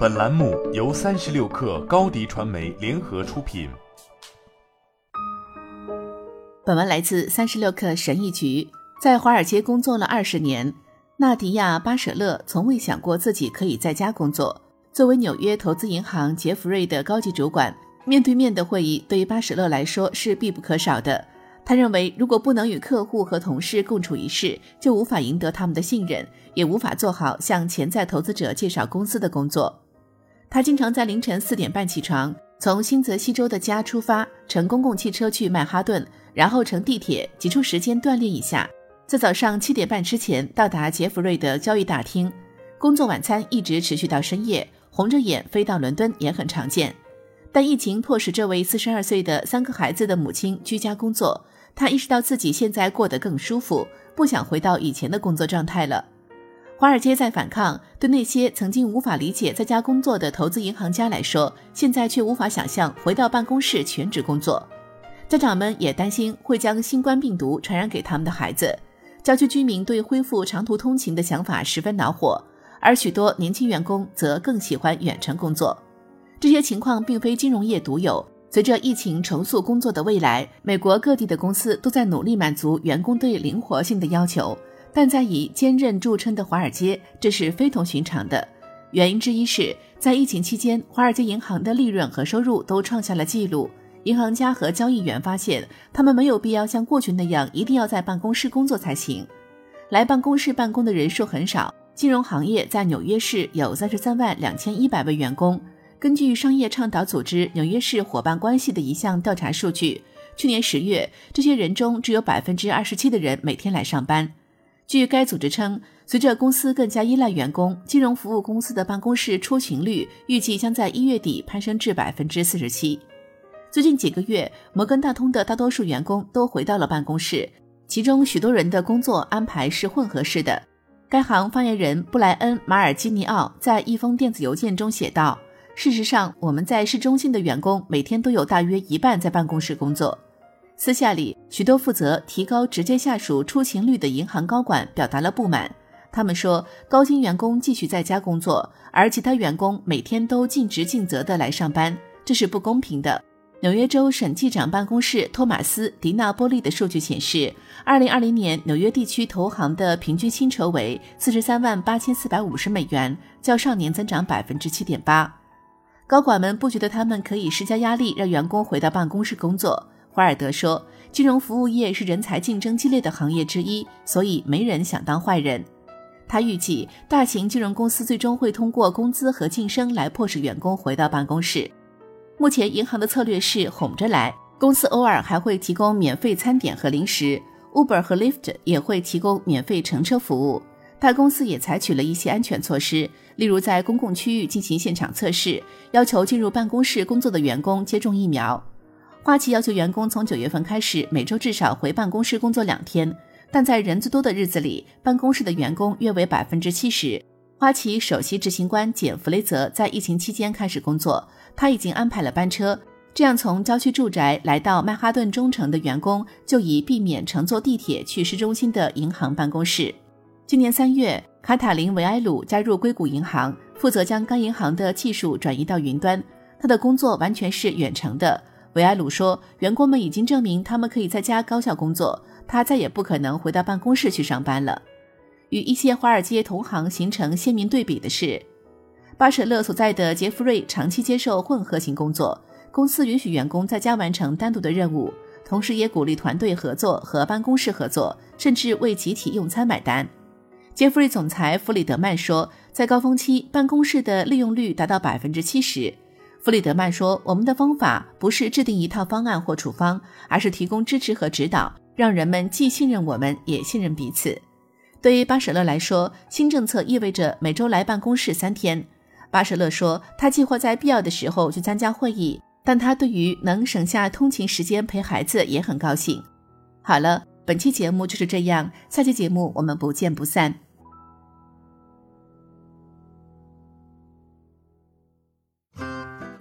本栏目由三十六氪高低传媒联合出品。本文来自三十六氪神译局。在华尔街工作了二十年，纳迪亚·巴舍勒从未想过自己可以在家工作。作为纽约投资银行杰弗瑞的高级主管，面对面的会议对于巴舍勒来说是必不可少的。他认为，如果不能与客户和同事共处一室，就无法赢得他们的信任，也无法做好向潜在投资者介绍公司的工作。他经常在凌晨四点半起床，从新泽西州的家出发，乘公共汽车去曼哈顿，然后乘地铁挤出时间锻炼一下，在早上七点半之前到达杰弗瑞的交易大厅，工作晚餐一直持续到深夜，红着眼飞到伦敦也很常见。但疫情迫使这位四十二岁的三个孩子的母亲居家工作，他意识到自己现在过得更舒服，不想回到以前的工作状态了。华尔街在反抗，对那些曾经无法理解在家工作的投资银行家来说，现在却无法想象回到办公室全职工作。家长们也担心会将新冠病毒传染给他们的孩子。郊区居民对恢复长途通勤的想法十分恼火，而许多年轻员工则更喜欢远程工作。这些情况并非金融业独有，随着疫情重塑工作的未来，美国各地的公司都在努力满足员工对灵活性的要求。但在以坚韧著称的华尔街，这是非同寻常的。原因之一是，在疫情期间，华尔街银行的利润和收入都创下了纪录。银行家和交易员发现，他们没有必要像过去那样一定要在办公室工作才行。来办公室办公的人数很少。金融行业在纽约市有三十三万两千一百位员工。根据商业倡导组织纽约市伙伴关系的一项调查数据，去年十月，这些人中只有百分之二十七的人每天来上班。据该组织称，随着公司更加依赖员工，金融服务公司的办公室出勤率预计将在一月底攀升至百分之四十七。最近几个月，摩根大通的大多数员工都回到了办公室，其中许多人的工作安排是混合式的。该行发言人布莱恩·马尔基尼奥在一封电子邮件中写道：“事实上，我们在市中心的员工每天都有大约一半在办公室工作。”私下里，许多负责提高直接下属出勤率的银行高管表达了不满。他们说，高薪员工继续在家工作，而其他员工每天都尽职尽责地来上班，这是不公平的。纽约州审计长办公室托马斯·迪纳波利的数据显示，2020年纽约地区投行的平均薪酬为43万8450美元，较上年增长7.8%。高管们不觉得他们可以施加压力让员工回到办公室工作。华尔德说，金融服务业是人才竞争激烈的行业之一，所以没人想当坏人。他预计，大型金融公司最终会通过工资和晋升来迫使员工回到办公室。目前，银行的策略是哄着来，公司偶尔还会提供免费餐点和零食。Uber 和 Lyft 也会提供免费乘车服务。大公司也采取了一些安全措施，例如在公共区域进行现场测试，要求进入办公室工作的员工接种疫苗。花旗要求员工从九月份开始每周至少回办公室工作两天，但在人最多的日子里，办公室的员工约为百分之七十。花旗首席执行官简·弗雷泽在疫情期间开始工作，他已经安排了班车，这样从郊区住宅来到曼哈顿中城的员工就以避免乘坐地铁去市中心的银行办公室。今年三月，卡塔琳·维埃鲁加入硅谷银行，负责将该银行的技术转移到云端，他的工作完全是远程的。维埃鲁说：“员工们已经证明他们可以在家高效工作，他再也不可能回到办公室去上班了。”与一些华尔街同行形成鲜明对比的是，巴舍勒所在的杰弗瑞长期接受混合型工作，公司允许员工在家完成单独的任务，同时也鼓励团队合作和办公室合作，甚至为集体用餐买单。杰弗瑞总裁弗里德曼说：“在高峰期，办公室的利用率达到百分之七十。”弗里德曼说：“我们的方法不是制定一套方案或处方，而是提供支持和指导，让人们既信任我们，也信任彼此。”对于巴舍勒来说，新政策意味着每周来办公室三天。巴舍勒说：“他计划在必要的时候去参加会议，但他对于能省下通勤时间陪孩子也很高兴。”好了，本期节目就是这样，下期节目我们不见不散。